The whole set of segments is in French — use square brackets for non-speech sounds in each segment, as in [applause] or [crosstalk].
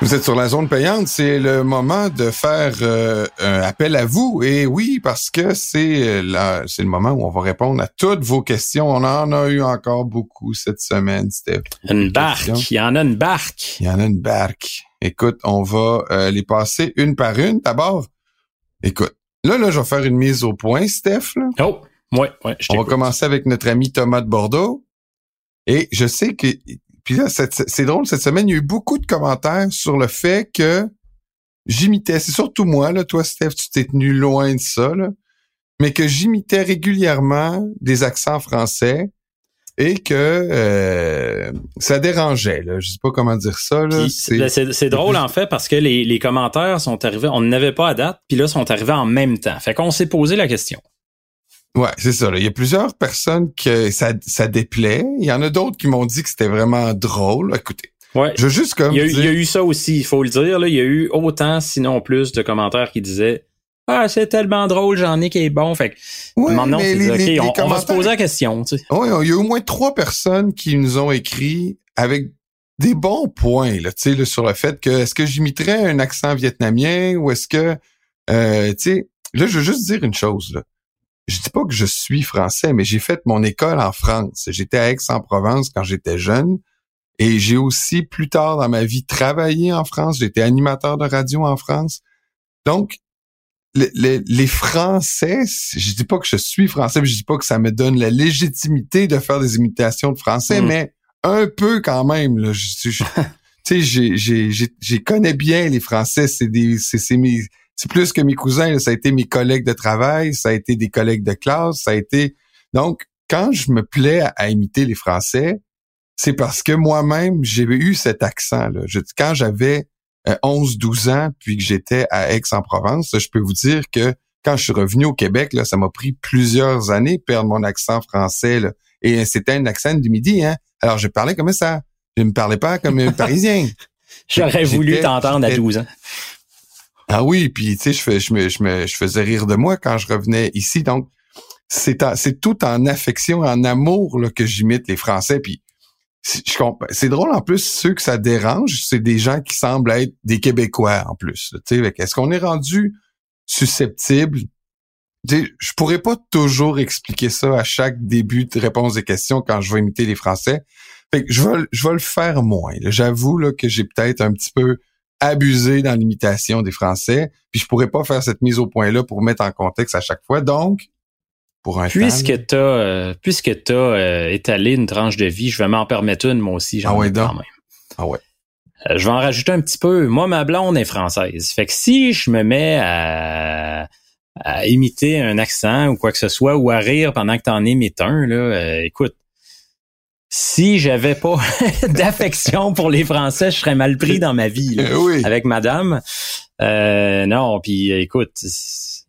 Vous êtes sur la zone payante, c'est le moment de faire euh, un appel à vous. Et oui, parce que c'est euh, c'est le moment où on va répondre à toutes vos questions. On en a eu encore beaucoup cette semaine, Steph. Une barque, il y en a une barque. Il y en a une barque. Écoute, on va euh, les passer une par une. D'abord, écoute, là, là, je vais faire une mise au point, Steph. Là. Oh, ouais, ouais. on va commencer avec notre ami Thomas de Bordeaux. Et je sais que puis là, c'est drôle, cette semaine, il y a eu beaucoup de commentaires sur le fait que j'imitais, c'est surtout moi, là, toi, Steph, tu t'es tenu loin de ça, là, mais que j'imitais régulièrement des accents français et que euh, ça dérangeait. Là. Je sais pas comment dire ça. Ben, c'est drôle en fait parce que les, les commentaires sont arrivés, on n'avait pas à date, puis là sont arrivés en même temps. Fait qu'on s'est posé la question. Ouais, c'est ça. Il y a plusieurs personnes que ça, ça déplaît. Il y en a d'autres qui m'ont dit que c'était vraiment drôle. Écoutez. Ouais. Je juste comme. Il y, a, il y, a, eu ça aussi, il faut le dire. Là. Il y a eu autant, sinon plus, de commentaires qui disaient Ah, c'est tellement drôle, j'en ai qui est bon. Fait que maintenant, c'est OK, on, va se poser la question. Tu sais. Oui, il y a au moins trois personnes qui nous ont écrit avec des bons points là, tu sais, sur le fait que est-ce que j'imiterais un accent vietnamien ou est-ce que euh, tu sais, là, je veux juste dire une chose. Là je dis pas que je suis français, mais j'ai fait mon école en France. J'étais à Aix-en-Provence quand j'étais jeune. Et j'ai aussi, plus tard dans ma vie, travaillé en France. J'étais animateur de radio en France. Donc, les, Français, je dis pas que je suis français, mais je dis pas que ça me donne la légitimité de faire des imitations de français, mm. mais un peu quand même. Là, [laughs] tu sais, j'ai connais bien les Français. C'est des, c'est mes c'est plus que mes cousins, ça a été mes collègues de travail, ça a été des collègues de classe, ça a été... Donc, quand je me plais à, imiter les Français, c'est parce que moi-même, j'ai eu cet accent-là. quand j'avais 11-12 euh, ans, puis que j'étais à Aix-en-Provence, je peux vous dire que quand je suis revenu au Québec, là, ça m'a pris plusieurs années de perdre mon accent français. Là. Et c'était un accent du midi. Hein? Alors, je parlais comme ça. Je ne parlais pas comme un [laughs] Parisien. J'aurais voulu t'entendre à 12 ans. Ah oui, puis tu sais, je, fais, je, me, je, me, je faisais rire de moi quand je revenais ici. Donc, c'est c'est tout en affection, en amour là, que j'imite les Français. Puis c'est drôle en plus, ceux que ça dérange, c'est des gens qui semblent être des Québécois en plus. Est-ce qu'on est rendu susceptible? sais, je pourrais pas toujours expliquer ça à chaque début de réponse des questions quand je vais imiter les Français. Fait que je vais, je vais le faire moins. J'avoue que j'ai peut-être un petit peu abusé dans l'imitation des Français. Puis je pourrais pas faire cette mise au point-là pour mettre en contexte à chaque fois. Donc, pour un puisque tu as puisque tu as étalé une tranche de vie, je vais m'en permettre une moi aussi, j'en ah ouais, quand même. Ah ouais. Euh, je vais en rajouter un petit peu. Moi, ma blonde est française. Fait que si je me mets à, à imiter un accent ou quoi que ce soit, ou à rire pendant que t'en imites un, là, euh, écoute, si j'avais pas [laughs] d'affection pour les Français, je serais mal pris dans ma vie eh avec madame. Euh, non, puis écoute,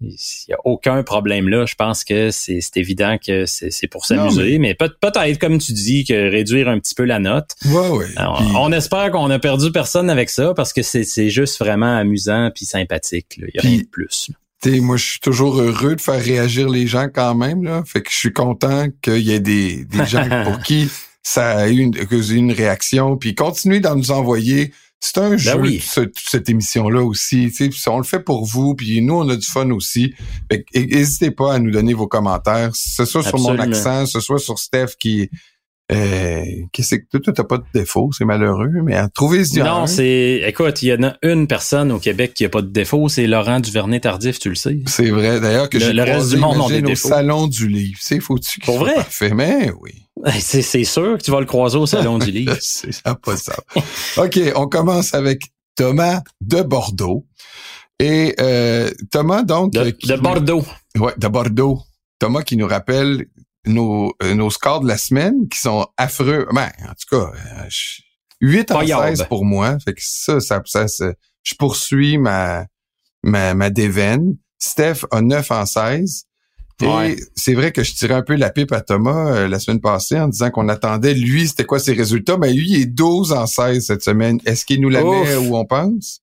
il n'y a aucun problème là. Je pense que c'est évident que c'est pour s'amuser, mais, peut-être, comme tu dis, que réduire un petit peu la note. Ouais, ouais. On, espère qu'on a perdu personne avec ça parce que c'est juste vraiment amusant puis sympathique. Il n'y a rien de plus. moi, je suis toujours heureux de faire réagir les gens quand même. Là. Fait que je suis content qu'il y ait des, des gens [laughs] pour qui ça a eu une, une réaction. Puis continuez d'en nous envoyer. C'est un ben jeu, cette, émission-là aussi. On le fait pour vous, puis nous, on a du fun aussi. N'hésitez pas à nous donner vos commentaires, ce soit sur mon accent, ce soit sur Steph qui euh, qu'est-ce que toi, t'as pas de défaut, c'est malheureux, mais trouver ce Non, c'est, écoute, il y en a une personne au Québec qui a pas de défaut, c'est Laurent Duvernay Tardif, tu le sais. C'est vrai, d'ailleurs que le, le reste du monde a des au salon du livre, c'est faut-tu Pour vrai? Parfait, mais oui. C'est, c'est sûr que tu vas le croiser au salon du livre. [laughs] c'est pas ça. ok, on commence avec Thomas de Bordeaux. Et euh, Thomas, donc... De, de Bordeaux. Ouais, de Bordeaux. Thomas qui nous rappelle nos, euh, nos scores de la semaine qui sont affreux. Ben, en tout cas, 8 euh, en 16 pour moi. Fait que ça, ça, ça, je poursuis ma, ma, ma déveine. Steph a 9 en 16. Et c'est vrai que je tirais un peu la pipe à Thomas euh, la semaine passée en disant qu'on attendait, lui, c'était quoi ses résultats? Mais lui, il est 12 en 16 cette semaine. Est-ce qu'il nous la met où on pense?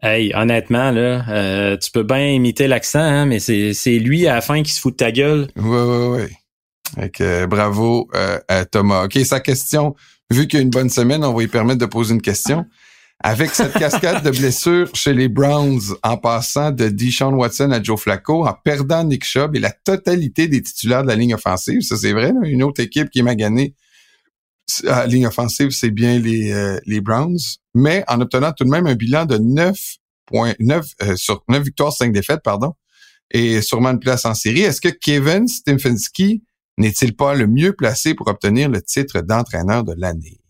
Hey, honnêtement, là, tu peux bien imiter l'accent, hein, mais c'est lui à la fin qui se fout de ta gueule. Ouais, ouais, Fait bravo à Thomas. OK, sa question, vu qu'il y a une bonne semaine, on va lui permettre de poser une question. Avec cette cascade de blessures chez les Browns, en passant de Deshaun Watson à Joe Flacco, en perdant Nick Chubb et la totalité des titulaires de la ligne offensive, ça c'est vrai, une autre équipe qui est maganée à la ligne offensive, c'est bien les, euh, les Browns, mais en obtenant tout de même un bilan de 9 points, 9, euh, sur 9 victoires, 5 défaites, pardon, et sûrement une place en série. Est-ce que Kevin Stefanski n'est-il pas le mieux placé pour obtenir le titre d'entraîneur de l'année?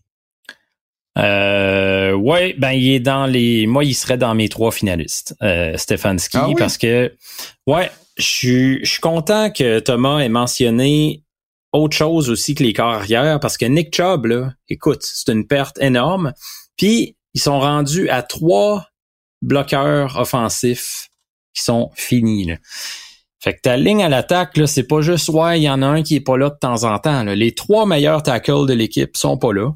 Euh, ouais, ben il est dans les. Moi, il serait dans mes trois finalistes, euh, Stefanski, ah parce que ouais, je suis content que Thomas ait mentionné autre chose aussi que les corps arrière, parce que Nick Chubb, là, écoute, c'est une perte énorme. Puis ils sont rendus à trois bloqueurs offensifs qui sont finis. Là. Fait que ta ligne à l'attaque, là, c'est pas juste ouais, il y en a un qui est pas là de temps en temps. Les trois meilleurs tackles de l'équipe sont pas là.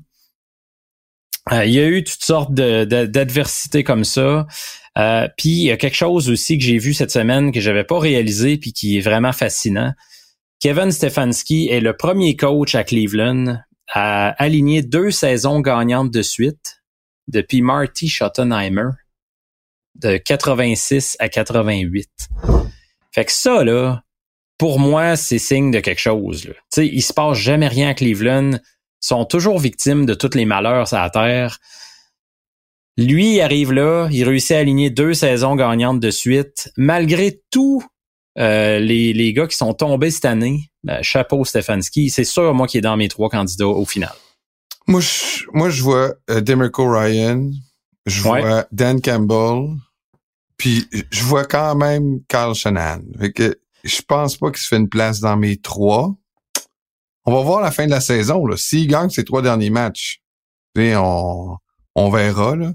Euh, il y a eu toutes sortes d'adversités comme ça. Euh, puis il y a quelque chose aussi que j'ai vu cette semaine que j'avais pas réalisé puis qui est vraiment fascinant. Kevin Stefanski est le premier coach à Cleveland à aligner deux saisons gagnantes de suite depuis Marty Schottenheimer de 86 à 88. Fait que ça, là, pour moi, c'est signe de quelque chose. Là. sais, il se passe jamais rien à Cleveland sont toujours victimes de tous les malheurs à la terre. Lui, il arrive là, il réussit à aligner deux saisons gagnantes de suite, malgré tous euh, les, les gars qui sont tombés cette année. Ben, chapeau Stefanski, c'est sûr moi qui est dans mes trois candidats au final. Moi, je, moi, je vois euh, Demarco Ryan, je vois Dan Campbell, puis je vois quand même Carl Shannon. Fait que je pense pas qu'il se fait une place dans mes trois. On va voir la fin de la saison. S'il gagne ses trois derniers matchs, on, on verra. Là.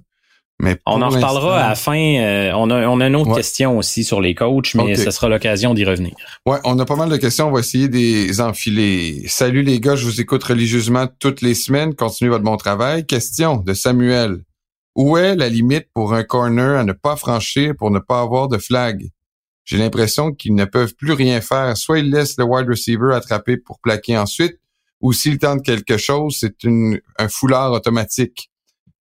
Mais on en reparlera à la fin. Euh, on, a, on a une autre question aussi sur les coachs, mais ce sera l'occasion d'y revenir. Ouais, on a pas mal de questions. On va essayer de les enfiler. Salut les gars, je vous écoute religieusement toutes les semaines. Continuez votre bon travail. Question de Samuel. Où est la limite pour un corner à ne pas franchir pour ne pas avoir de flag? j'ai l'impression qu'ils ne peuvent plus rien faire. Soit ils laissent le wide receiver attraper pour plaquer ensuite, ou s'ils tentent quelque chose, c'est un foulard automatique.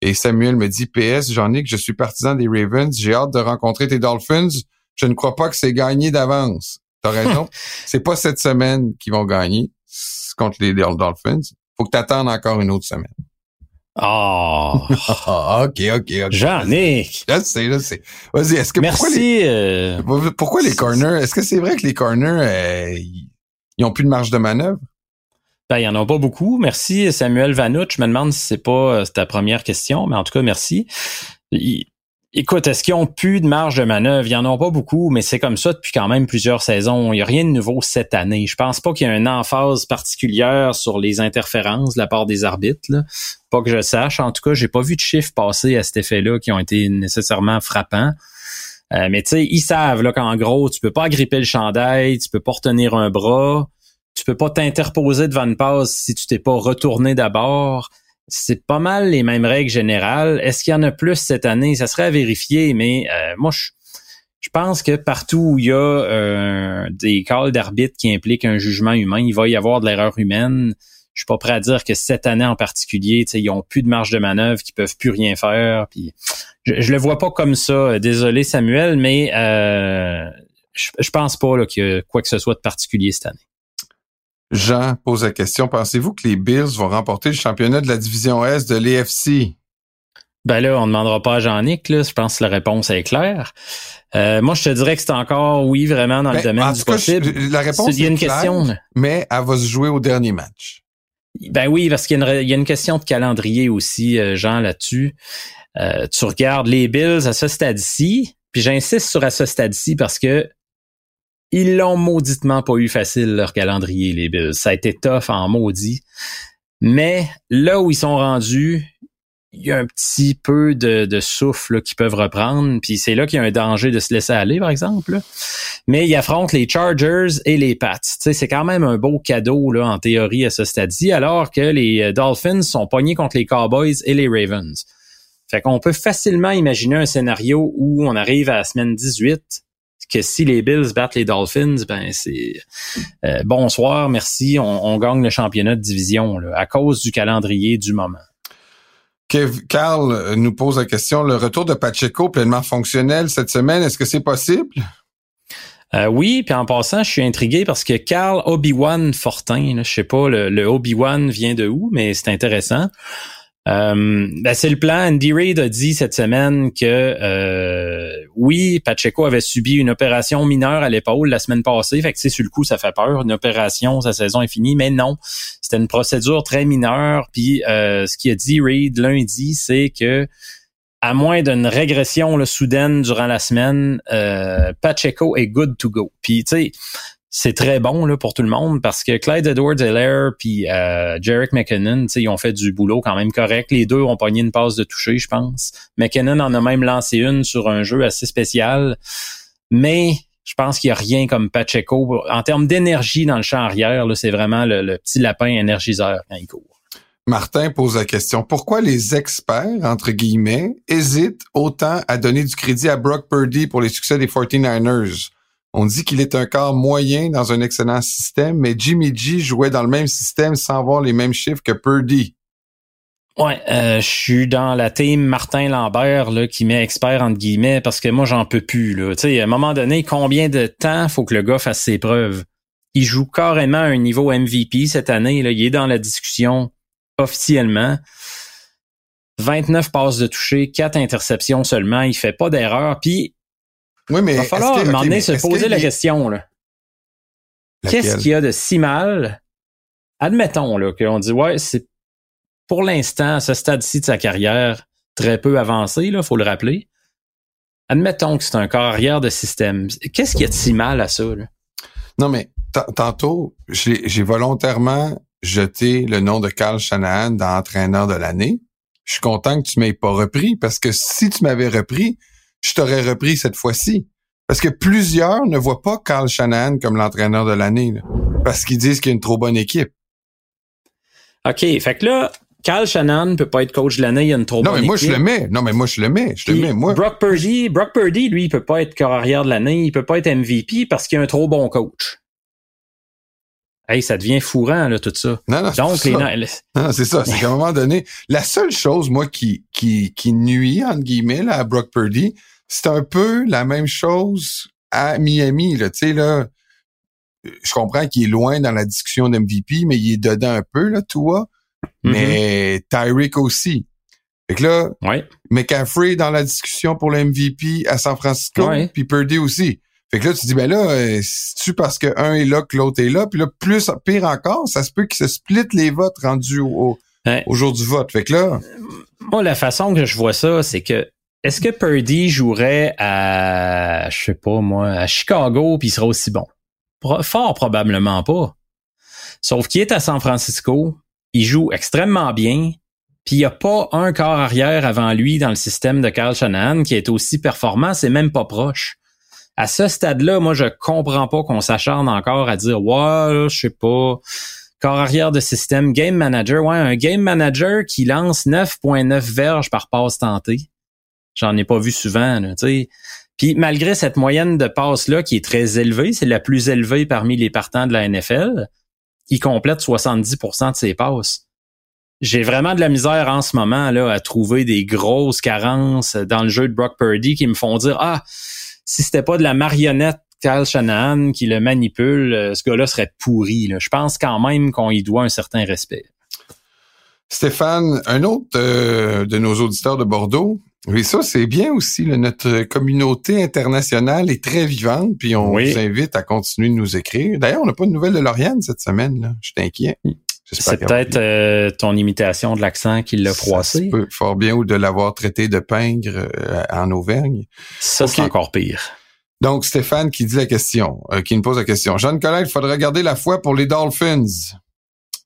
Et Samuel me dit, PS, Jean-Nic, je suis partisan des Ravens, j'ai hâte de rencontrer tes Dolphins. Je ne crois pas que c'est gagné d'avance. T'as raison. [laughs] c'est pas cette semaine qu'ils vont gagner contre les Dolphins. Faut que tu attendes encore une autre semaine. Oh. [laughs] OK, OK, OK. Jean-Nic. Là, c'est, là, c'est. Vas-y, est-ce que. Merci. Pourquoi les, euh, pourquoi les corners? Est-ce que c'est vrai que les corners, euh, ils ont plus de marge de manœuvre? Ben, il y en a pas beaucoup. Merci, Samuel Vanuch. Je me demande si c'est pas euh, ta première question, mais en tout cas, merci. Écoute, est-ce qu'ils ont plus de marge de manœuvre? Il y en a pas beaucoup, mais c'est comme ça depuis quand même plusieurs saisons. Il n'y a rien de nouveau cette année. Je pense pas qu'il y ait une emphase particulière sur les interférences de la part des arbitres. Là. Pas que je sache. En tout cas, j'ai pas vu de chiffres passer à cet effet-là qui ont été nécessairement frappants. Euh, mais tu sais, ils savent là qu'en gros, tu peux pas gripper le chandail, tu peux pas retenir un bras, tu peux pas t'interposer devant une passe si tu t'es pas retourné d'abord c'est pas mal les mêmes règles générales. Est-ce qu'il y en a plus cette année? Ça serait à vérifier, mais euh, moi, je, je, pense que partout où il y a euh, des calls d'arbitre qui impliquent un jugement humain, il va y avoir de l'erreur humaine. Je suis pas prêt à dire que cette année en particulier, ils ont plus de marge de manœuvre, qu'ils peuvent plus rien faire. Puis je, je le vois pas comme ça. Désolé Samuel, mais euh, je, je pense pas qu'il y a quoi que ce soit de particulier cette année. Jean pose la question, pensez-vous que les Bills vont remporter le championnat de la division S de l'EFC? Ben là, on ne demandera pas à Jean-Nic, je pense que la réponse est claire. Euh, moi, je te dirais que c'est encore oui, vraiment dans le ben, domaine du possible. la réponse est une question, mais elle va se jouer au dernier match. Ben oui, parce qu'il y, a une question de calendrier aussi, euh, Jean, là-dessus. Euh, tu regardes les Bills à ce stade-ci, puis j'insiste sur à ce stade-ci parce que ils l'ont mauditement pas eu facile, leur calendrier, les Bills. Ça a été tough en maudit. Mais là où ils sont rendus, il y a un petit peu de, souffle qu'ils peuvent reprendre. Puis c'est là qu'il y a un danger de se laisser aller, par exemple. Mais ils affrontent les Chargers et les Pats. c'est quand même un beau cadeau là, en théorie à ce stade-ci, alors que les euh, Dolphins sont pognés contre les Cowboys et les Ravens. Fait qu'on peut facilement imaginer un scénario où on arrive à la semaine 18, que si les Bills battent les Dolphins, ben c'est euh, bonsoir, merci, on, gagne le championnat de division à cause du calendrier du moment. Kev, Carl nous pose la question, le retour de Pacheco pleinement fonctionnel cette semaine, est-ce que c'est possible? Euh, oui, puis en passant, je suis intrigué parce que Carl Obi-Wan Fortin, je sais pas le, le Obi-Wan vient de où, mais c'est intéressant. Euh, ben c'est le plan. Andy Reid a dit cette semaine que euh, oui, Pacheco avait subi une opération mineure à l'épaule la semaine passée. Fait que sur le coup, ça fait peur. Une opération, sa saison est finie. Mais non, c'était une procédure très mineure. Puis euh, ce qu'il a dit Reid lundi, c'est que à moins d'une régression soudaine durant la semaine, Pacheco est good to go. Puis tu sais, c'est très bon là pour tout le monde parce que Clyde Edwards-Helaire puis euh, Jarek McKinnon, ils ont fait du boulot quand même correct. Les deux ont pogné une passe de toucher, je pense. McKinnon en a même lancé une sur un jeu assez spécial. Mais je pense qu'il n'y a rien comme Pacheco. En termes d'énergie dans le champ arrière, c'est vraiment le, petit lapin énergiseur quand il court. Martin pose la question, pourquoi les experts, entre guillemets, hésitent autant à donner du crédit à Brock Purdy pour les succès des 49ers? On dit qu'il est un corps moyen dans un excellent système, mais Jimmy G jouait dans le même système sans avoir les mêmes chiffres que Purdy. Ouais, euh, je suis dans la team Martin Lambert là, qui met expert entre guillemets parce que moi j'en peux plus là. Tu sais, à un moment donné, combien de temps faut que le gars fasse ses preuves? Il joue carrément à un niveau MVP cette année. Là. Il est dans la discussion officiellement. 29 passes de toucher, 4 interceptions seulement. Il fait pas d'erreur. Puis oui, mais. Il va falloir à un moment donné se poser la question, là. Qu'est-ce qu'il y a de si mal? Admettons, là, qu'on dit, ouais, c'est pour l'instant, à ce stade-ci de sa carrière, très peu avancé, là, faut le rappeler. Admettons que c'est un corps arrière de système. Qu'est-ce qu'il y a de si mal à ça, là? Non, mais tantôt, j'ai volontairement jeté le nom de Carl Shanahan dans entraîneur de l'année. Je suis content que tu m'aies pas repris parce que si tu m'avais repris, je t'aurais repris cette fois-ci. Parce que plusieurs ne voient pas Carl Shanahan comme l'entraîneur de l'année, parce qu'ils disent qu'il y a une trop bonne équipe. OK, fait que là, Carl Shanahan peut pas être coach de l'année, il y a une trop bonne équipe. Non, mais moi, je le mets. Non, mais moi, je le mets. Je le mets, moi. Brock Purdy, Brock Purdy, lui, il peut pas être carrière de l'année, il peut pas être MVP parce qu'il y a un trop bon coach. Hey, ça devient fourrant, là, tout ça. Non, non, Donc, c'est ça. Non, c'est ça. C'est qu'à un moment donné, la seule chose, moi, qui, qui, qui nuit, entre guillemets, là, à Brock Purdy, c'est un peu la même chose à Miami, là. Tu sais, là, je comprends qu'il est loin dans la discussion d'MVP, mais il est dedans un peu, là, toi. Mm-hmm. Mais Tyreek aussi. Fait que là, ouais. McCaffrey dans la discussion pour le MVP à San Francisco, puis Purdy aussi. Fait que là, tu dis, ben là, euh, c'est-tu parce qu'un est là que l'autre est là? Puis là, plus pire encore, ça se peut qu'ils se split les votes rendus au, au, jour du vote. Fait que là... Moi, la façon que je vois ça, c'est que est-ce que Purdy jouerait à, je sais pas moi, à Chicago puis il serait aussi bon? Fort probablement pas. Sauf qu'il est à San Francisco, il joue extrêmement bien, puis il n'y a pas un corps arrière avant lui dans le système de Carl Shanahan qui est aussi performant, c'est même pas proche à ce stade-là, moi, je comprends pas qu'on s'acharne encore à dire, ouais, je sais pas, corps arrière de système, game manager, ouais, un game manager qui lance 9.9 verges par passe tentée. J'en ai pas vu souvent, tu sais. Puis malgré cette moyenne de passes-là qui est très élevée, c'est la plus élevée parmi les partants de la NFL, il complète 70% de ses passes. J'ai vraiment de la misère en ce moment là à trouver des grosses carences dans le jeu de Brock Purdy qui me font dire ah si c'était pas de la marionnette Kyle Shanahan qui le manipule, euh, ce gars-là serait pourri. Je pense quand même qu'on y doit un certain respect. Stéphane, un autre euh, de nos auditeurs de Bordeaux, oui, ça, c'est bien aussi. notre communauté internationale est très vivante, puis on vous invite à continuer de nous écrire. D'ailleurs, on n'a pas de nouvelles de Lauriane cette semaine. Là. Je suis inquiet. C'est peut-être euh, ton imitation de l'accent qui l'a froissé. Peut, fort bien, ou de l'avoir traité de pingre euh, en Auvergne. Ça, c'est encore pire. Donc, Stéphane qui dit la question, euh, qui nous pose la question. Jean Colette, il faudrait garder la foi pour les Dolphins.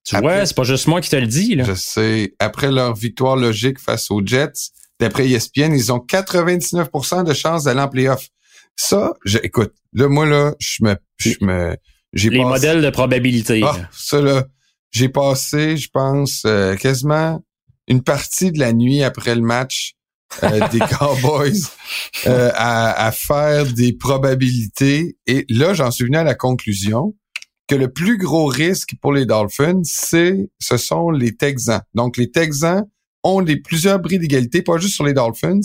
Tu vois, c'est pas juste moi qui te le dis. Là. Je sais. Après leur victoire logique face aux Jets, d'après ESPN, ils ont 99% de chances d'aller en playoff. Ça, écoute, là, moi, là, je me... Je me j'ai Les modèles de probabilité. Ah, ça, là, j'ai passé, je pense, euh, quasiment une partie de la nuit après le match euh, [laughs] des Cowboys euh, à, faire des probabilités. Et là, j'en suis venu à la conclusion que le plus gros risque pour les Dolphins, c'est ce sont les Texans. Donc, les Texans ont les plusieurs bris d'égalité, pas juste sur les Dolphins,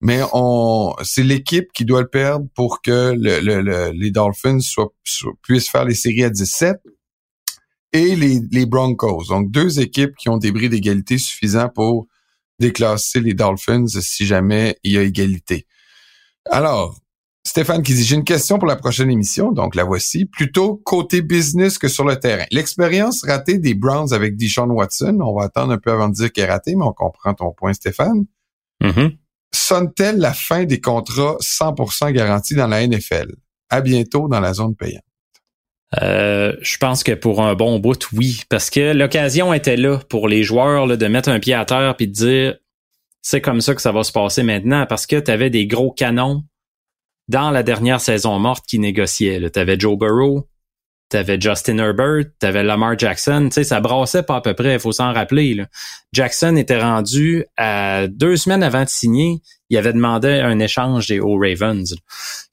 mais on c'est l'équipe qui doit le perdre pour que le, les Dolphins soient, puissent faire les séries à 17 et les, les Broncos. Donc, deux équipes qui ont des bris d'égalité suffisants pour déclasser les Dolphins si jamais il y a égalité. Alors, Stéphane qui dit, j'ai une question pour la prochaine émission, donc la voici, plutôt côté business que sur le terrain. L'expérience ratée des Browns avec Deshaun Watson, on va attendre un peu avant de dire qu'elle est ratée, mais on comprend ton point, Stéphane. Mm-hmm. Sonne-t-elle la fin des contrats 100% garantis dans la NFL? À bientôt dans la zone payante. Euh, je pense que pour un bon bout, oui, parce que l'occasion était là pour les joueurs de mettre un pied à terre puis de dire c'est comme ça que ça va se passer maintenant, parce que tu avais des gros canons dans la dernière saison morte qui négociaient. Tu avais Joe Burrow, tu avais Justin Herbert, tu avais Lamar Jackson, tu sais, ça brassait pas à peu près, il faut s'en rappeler. Jackson était rendu à deux semaines avant de signer, il avait demandé un échange des aux Ravens.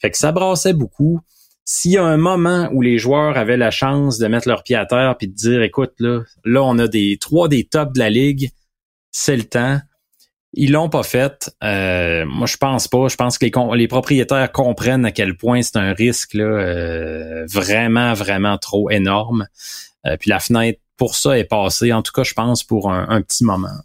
Fait que ça brassait beaucoup s'il y a un moment où les joueurs avaient la chance de mettre leur pied à terre puis de dire écoute là, là on a des trois des tops de la ligue, c'est le temps. Ils l'ont pas fait. Euh, moi, je pense pas. Je pense que les, propriétaires comprennent à quel point c'est un risque là, euh, vraiment, vraiment trop énorme. Euh, puis la fenêtre pour ça est passée. En tout cas, je pense pour un petit moment.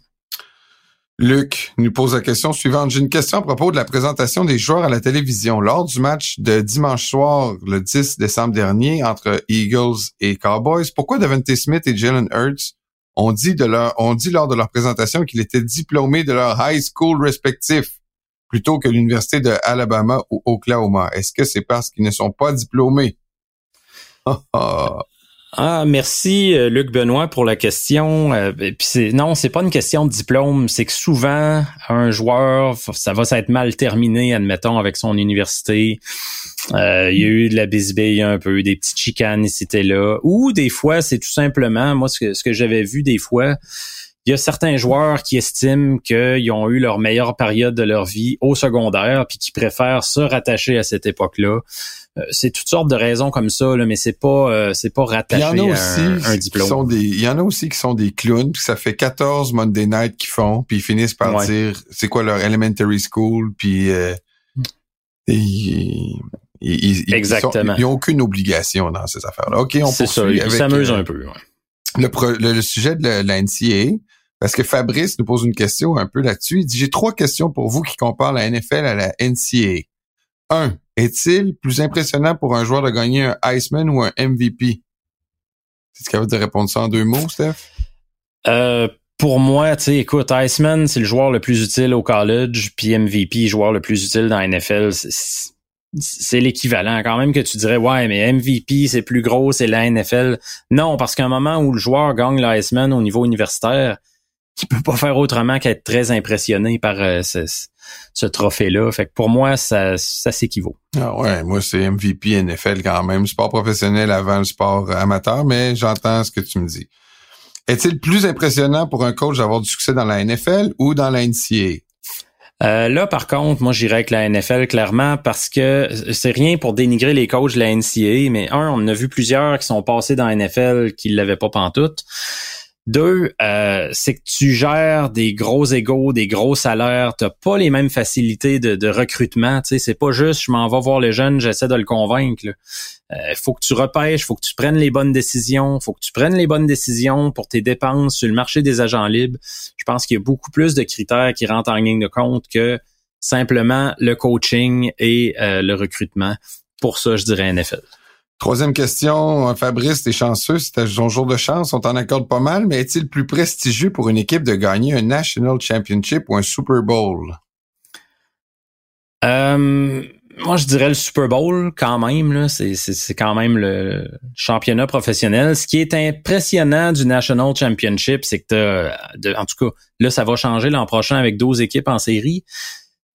Luc nous pose la question suivante. J'ai une question à propos de la présentation des joueurs à la télévision. Lors du match de dimanche soir, le 10 décembre dernier, entre Eagles et Cowboys, pourquoi Devante Smith et Jalen Hurts ont dit, ont dit lors de leur présentation qu'ils étaient diplômés de leur high school respectif plutôt que l'université de Alabama ou Oklahoma? Est-ce que c'est parce qu'ils ne sont pas diplômés? [laughs] Ah, merci euh, Luc Benoît pour la question. Euh, puis c'est, non, c'est pas une question de diplôme, c'est que souvent un joueur, ça va s'être mal terminé, admettons, avec son université. Euh, il y a eu de la bisbille un peu, des petites chicanes ici et là. Ou des fois, c'est tout simplement, moi, ce que, ce que j'avais vu des fois, il y a certains joueurs qui estiment qu'ils ont eu leur meilleure période de leur vie au secondaire, puis qui préfèrent se rattacher à cette époque-là. Euh, c'est toutes sortes de raisons comme ça, là, mais c'est pas euh, c'est pas rattaché à un, diplôme. il y en a aussi qui sont des clowns, puis ça fait 14 Monday Night qu'ils font, puis ils finissent par dire c'est quoi leur elementary school, puis euh, ils, Exactement. Ils, ont aucune obligation dans ces affaires-là. OK, on poursuit ça, ils s'amusent un peu. Le, sujet de la, la parce que Fabrice nous pose une question un peu là-dessus. Il dit, j'ai trois questions pour vous qui comparent la NFL à la NCAA. Un, est-il plus impressionnant pour un joueur de gagner un Iceman ou un MVP? C'est capable de répondre ça en deux mots, Steph? Euh, pour moi, tu sais, écoute, Iceman, c'est le joueur le plus utile au college, puis MVP, joueur le plus utile dans la NFL. C'est l'équivalent. Quand même que tu dirais, ouais, mais MVP, c'est plus gros, c'est la NFL. Non, parce qu'à un moment où le joueur gagne l'Iceman au niveau universitaire, qui peut pas faire autrement qu'être très impressionné par euh, ce, trophée-là. Fait que pour moi, ça, ça s'équivaut. Ah ouais, moi c'est MVP NFL quand même, sport professionnel avant le sport amateur, mais j'entends ce que tu me dis. Est-il plus impressionnant pour un coach d'avoir du succès dans la NFL ou dans la NCAA? Euh, là, par contre, moi, j'irais avec la NFL clairement parce que c'est rien pour dénigrer les coachs de la NCAA, mais un, on en a vu plusieurs qui sont passés dans la NFL qui l'avaient pas pantoute. Deux, euh, c'est que tu gères des gros égaux, des gros salaires, t'as pas les mêmes facilités de, recrutement. Tu c'est pas juste je m'en vais voir le jeune, j'essaie de le convaincre. Il euh, faut que tu repêches, faut que tu prennes les bonnes décisions, faut que tu prennes les bonnes décisions pour tes dépenses sur le marché des agents libres. Je pense qu'il y a beaucoup plus de critères qui rentrent en ligne de compte que simplement le coaching et euh, le recrutement. Pour ça, je dirais NFL. Troisième question, Fabrice, t'es chanceux, c'était ton jour de chance, on t'en accorde pas mal, mais est-il plus prestigieux pour une équipe de gagner un National Championship ou un Super Bowl? Euh, moi, je dirais le Super Bowl quand même. C'est, quand même le championnat professionnel. Ce qui est impressionnant du National Championship, c'est que en tout cas, là, ça va changer l'an prochain avec 12 équipes en série.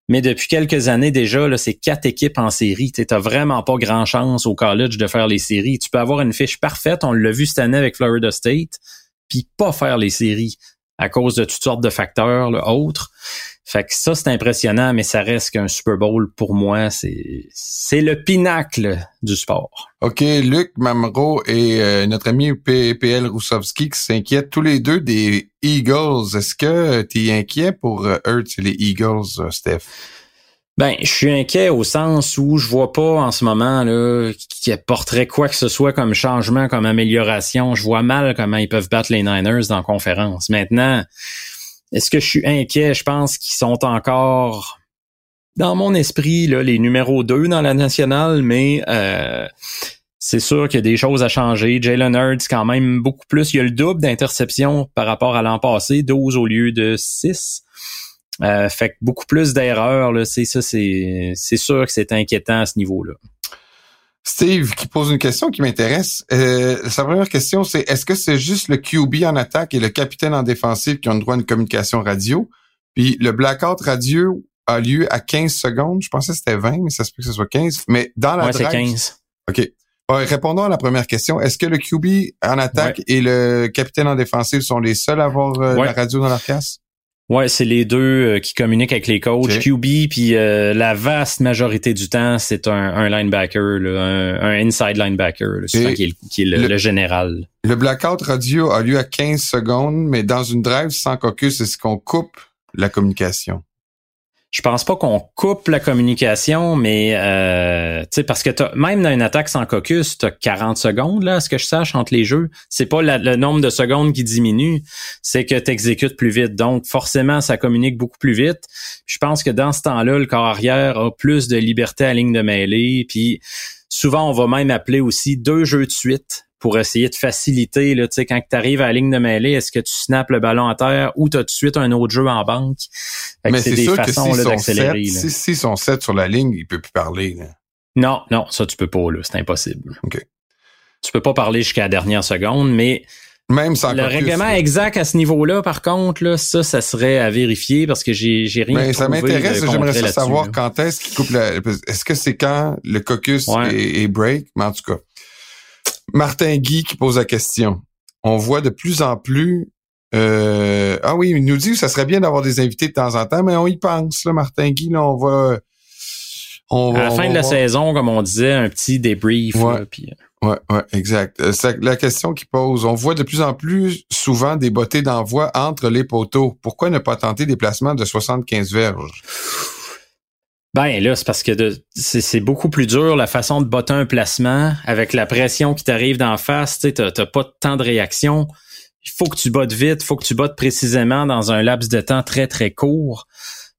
Mais depuis quelques années déjà, c'est quatre équipes en série. Tu n'as vraiment pas grand chance au college de faire les séries. Tu peux avoir une fiche parfaite, on l'a vu cette année avec Florida State, puis pas faire les séries. à cause de toutes sortes de facteurs là, autres. Fait que ça, c'est impressionnant, mais ça reste qu'un Super Bowl, pour moi, c'est c'est le pinacle du sport. OK, Luc Mamro et euh, notre ami PL Roussowski qui s'inquiètent tous les deux des Eagles. Est-ce que tu es inquiet pour euh, et les Eagles, euh, Steph? Ben, je suis inquiet au sens où je vois pas en ce moment là qui apporterait quoi que ce soit comme changement, comme amélioration. Je vois mal comment ils peuvent battre les Niners dans la conférence. Maintenant, est-ce que je suis inquiet? Je pense qu'ils sont encore dans mon esprit là, les numéros 2 dans la nationale, mais euh, c'est sûr qu'il y a des choses à changer. Jalen Hurts, quand même beaucoup plus. Il y a le double d'interceptions par rapport à l'an passé, 12 au lieu de 6. Euh, fait beaucoup plus d'erreurs, c'est sûr que c'est inquiétant à ce niveau-là. Steve qui pose une question qui m'intéresse. Euh, sa première question, c'est est-ce que c'est juste le QB en attaque et le capitaine en défensive qui ont le droit à une communication radio? Puis le blackout radio a lieu à 15 secondes. Je pensais que c'était 20, mais ça se peut que ce soit 15. Mais dans la ouais, c'est 15. OK. répondons à la première question. Est-ce que le QB en attaque et le capitaine en défensive sont les seuls à avoir euh, la radio dans leur casse? Ouais, c'est les deux euh, qui communiquent avec les coachs. QB, puis euh, la vaste majorité du temps, c'est un, linebacker, un, inside linebacker, qui est, le, général. Le blackout radio a lieu à 15 secondes, mais dans une drive sans caucus, est-ce qu'on coupe la communication? Je pense pas qu'on coupe la communication, mais euh, parce que même dans une attaque sans caucus, tu as 40 secondes, là, à ce que je sache, entre les jeux. C'est pas le nombre de secondes qui diminue, c'est que tu exécutes plus vite. Donc, forcément, ça communique beaucoup plus vite. Je pense que dans ce temps-là, le corps arrière a plus de liberté à ligne de mêlée. Puis souvent, on va même appeler aussi deux jeux de suite pour essayer de faciliter, là, quand tu arrives à la ligne de mêlée, est-ce que tu snaps le ballon à terre ou tu as tout de suite un autre jeu en banque? Mais c'est des façons d'accélérer. Si, si sont 7 sur la ligne, il peut plus parler. Non, non, ça tu peux pas, là, c'est impossible. OK. Tu peux pas parler jusqu'à la dernière seconde, mais même sans le règlement exact à ce niveau-là, par contre, là, ça, ça serait à vérifier parce que j'ai, j'ai rien. Mais ça m'intéresse. J'aimerais savoir quand est-ce qu'il coupe la. Est-ce que c'est quand le caucus est, est, break? Mais en tout cas, Martin Guy qui pose la question. On voit de plus en plus. Euh, ah oui, il nous dit que ça serait bien d'avoir des invités de temps en temps, mais on y pense, là, Martin Guy. Là, on va. On à la fin de la saison, comme on disait, un petit débrief. Ouais, euh. ouais, ouais, exact. Euh, la question qu'il pose, on voit de plus en plus souvent des bottées d'envoi entre les poteaux. Pourquoi ne pas tenter des placements de 75 verges? Ben là, c'est parce que c'est beaucoup plus dur la façon de botter un placement avec la pression qui t'arrive d'en face. Tu n'as pas de temps de réaction. Il faut que tu bottes vite, il faut que tu bottes précisément dans un laps de temps très très court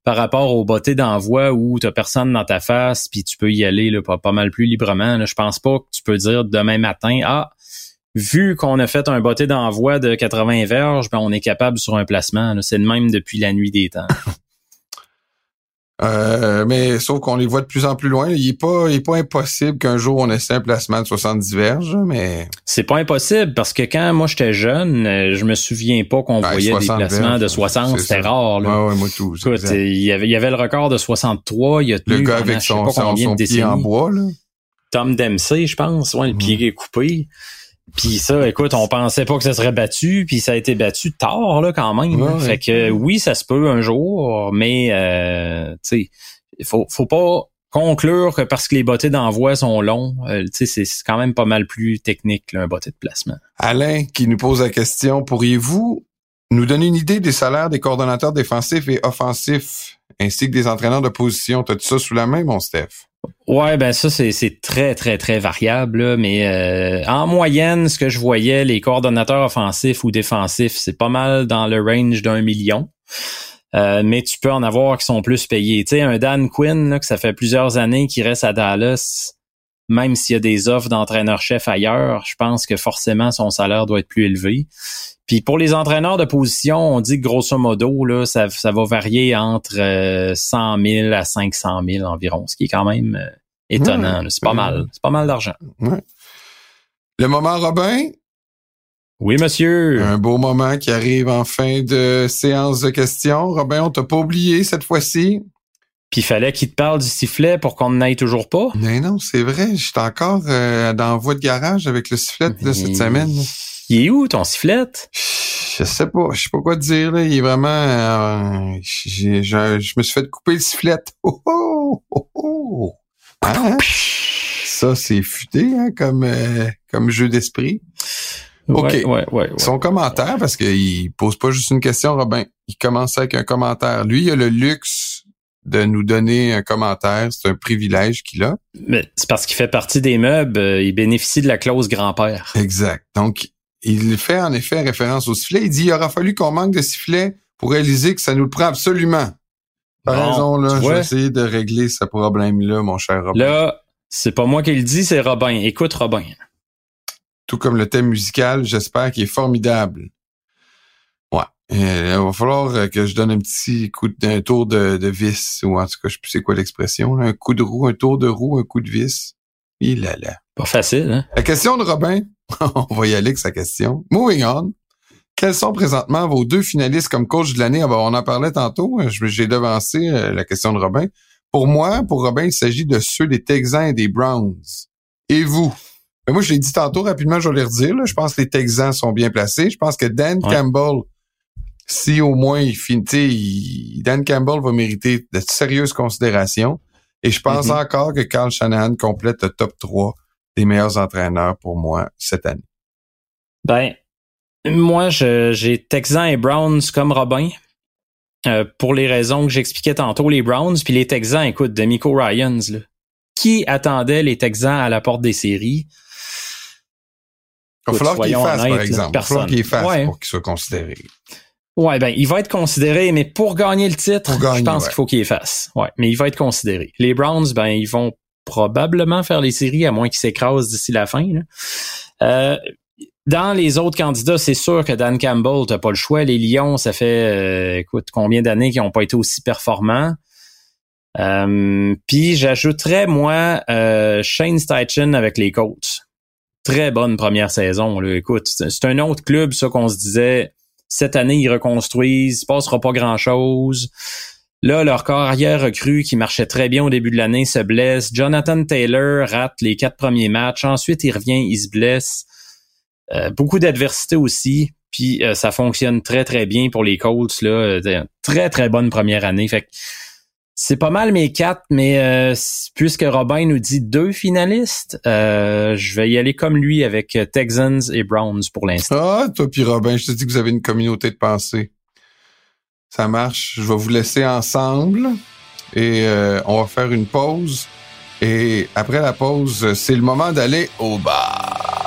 par rapport au botter d'envoi où tu personne dans ta face puis tu peux y aller là, pas, mal plus librement. Là. Je pense pas que tu peux dire demain matin ah vu qu'on a fait un botté d'envoi de 80 verges, ben on est capable sur un placement. C'est le même depuis la nuit des temps. [laughs] Euh, mais sauf qu'on les voit de plus en plus loin. Il est pas, il est pas impossible qu'un jour on essaie un placement de 70 verges, mais. C'est pas impossible parce que quand moi j'étais jeune, euh, je me souviens pas qu'on ben, voyait des placements de 60. C'était rare, là. Ouais, moi tout. Écoute, il y avait, il y avait le record de 63. Il y a le gars avec son, son, son pied en bois, là. Tom Dempsey, je pense. Ouais, le pied est coupé. Puis ça, écoute, on pensait pas que ça serait battu, puis ça a été battu tard là quand même. fait que oui, ça se peut un jour, mais euh, tu sais, il faut, faut pas conclure que parce que les bottées d'envoi sont longs, euh, c'est quand même pas mal plus technique là, un botté de placement. Alain qui nous pose la question, pourriez-vous nous donner une idée des salaires des coordonnateurs défensifs et offensifs ainsi que des entraîneurs de position? T'as-tu ça sous la main, mon Steph? Ouais, ben ça c'est très très très variable, mais euh, en moyenne, ce que je voyais, les coordonnateurs offensifs ou défensifs, c'est pas mal dans le range d'un million. Euh, mais tu peux en avoir qui sont plus payés. Tu sais, un Dan Quinn, que ça fait plusieurs années qu'il reste à Dallas, même s'il y a des offres d'entraîneur-chef ailleurs, je pense que forcément son salaire doit être plus élevé. Puis pour les entraîneurs de position, on dit que grosso modo, là, ça, ça va varier entre 100 euh, 000 à 500 000 environ, ce qui est quand même euh, étonnant. C'est pas mal. C'est pas mal d'argent. Le moment Robin? Oui, monsieur. Un beau moment qui arrive en fin de séance de questions. Robin, on t'a pas oublié cette fois-ci? Puis il fallait qu'il te parle du sifflet pour qu'on n'aille toujours pas. Mais non, c'est vrai. J'étais encore euh, dans la voie de garage avec le sifflet de cette semaine. Il est où ton sifflet? je sais pas, je sais pas quoi te dire. Là. Il est vraiment... euh, je, je me suis fait couper le sifflet. Oh, oh, oh, oh. Hein? Ça, c'est futé hein, comme, euh, comme jeu d'esprit. OK. Ouais, ouais, ouais, ouais. Son commentaire, parce qu'il pose pas juste une question, Robin. Il commence avec un commentaire. Lui, il a le luxe de nous donner un commentaire. C'est un privilège qu'il a. Mais c'est parce qu'il fait partie des meubles, euh, il bénéficie de la clause grand-père. Exact. Donc, il fait en effet référence au sifflet. Il dit, il aura fallu qu'on manque de sifflet pour réaliser que ça nous le prend absolument. T'as raison, là. Je vais essayer de régler ce problème-là, mon cher Robin. Là, c'est pas moi qui le dis, c'est Robin. Écoute, Robin. Tout comme le thème musical, j'espère qu'il est formidable. Ouais. Euh, il va falloir que je donne un petit coup de, un tour de, de vis, ou en tout cas, je sais plus c'est quoi l'expression, là. un coup de roue, un tour de roue, un coup de vis. Il là là. Pas facile, hein? La question de Robin, [laughs] on va y aller avec sa question. Moving on. Quels sont présentement vos deux finalistes comme coach de l'année? Ah ben, on en parlait tantôt. Je- J'ai devancé euh, la question de Robin. Pour moi, pour Robin, il s'agit de ceux des Texans et des Browns. Et vous? Ben, moi, je l'ai dit tantôt, rapidement, je vais les redire. là. Je pense que les Texans sont bien placés. Je pense que Dan Ouais. Campbell, si au moins il finit, Dan Campbell va mériter de sérieuses considérations. Et je pense Mhm. encore que Carl Shanahan complète le top 3 des meilleurs entraîneurs pour moi cette année. Ben, moi, j'ai Texans et Browns comme Robin. Euh, pour les raisons que j'expliquais tantôt, les Browns, puis les Texans, écoute, Demico Ryans, là. Qui attendait les Texans à la porte des séries? Il va falloir qu'il soyons fasse, par exemple. Il va falloir qu'il fasse Ouais. pour qu'il soit considéré. Ouais, ben, il va être considéré, mais pour gagner le titre, gagner, je pense ouais. qu'il faut qu'il fasse. Ouais, mais il va être considéré. Les Browns, ben, ils vont probablement faire les séries, à moins qu'ils s'écrasent d'ici la fin. là. Euh, dans les autres candidats, c'est sûr que Dan Campbell, t'as pas le choix. Les Lions, ça fait, euh, écoute, combien d'années qu'ils n'ont pas été aussi performants? Euh, Puis j'ajouterais, moi, euh, Shane Steichen avec les Colts. Très bonne première saison. Là. Écoute, c'est c'est un autre club, ça, qu'on se disait, cette année, ils reconstruisent, il se passera pas grand-chose. Là, leur carrière recrue qui marchait très bien au début de l'année se blesse. Jonathan Taylor rate les quatre premiers matchs. Ensuite, il revient, il se blesse. Euh, beaucoup d'adversité aussi. Puis euh, ça fonctionne très, très bien pour les Colts. Là. Euh, Très, très bonne première année. Fait que c'est pas mal mes quatre, mais euh, puisque Robin nous dit deux finalistes, euh, je vais y aller comme lui avec euh, Texans et Browns pour l'instant. Ah, toi puis Robin, je te dis que vous avez une communauté de pensée. Ça marche. Je vais vous laisser ensemble et euh, on va faire une pause. Et après la pause, c'est le moment d'aller au bar.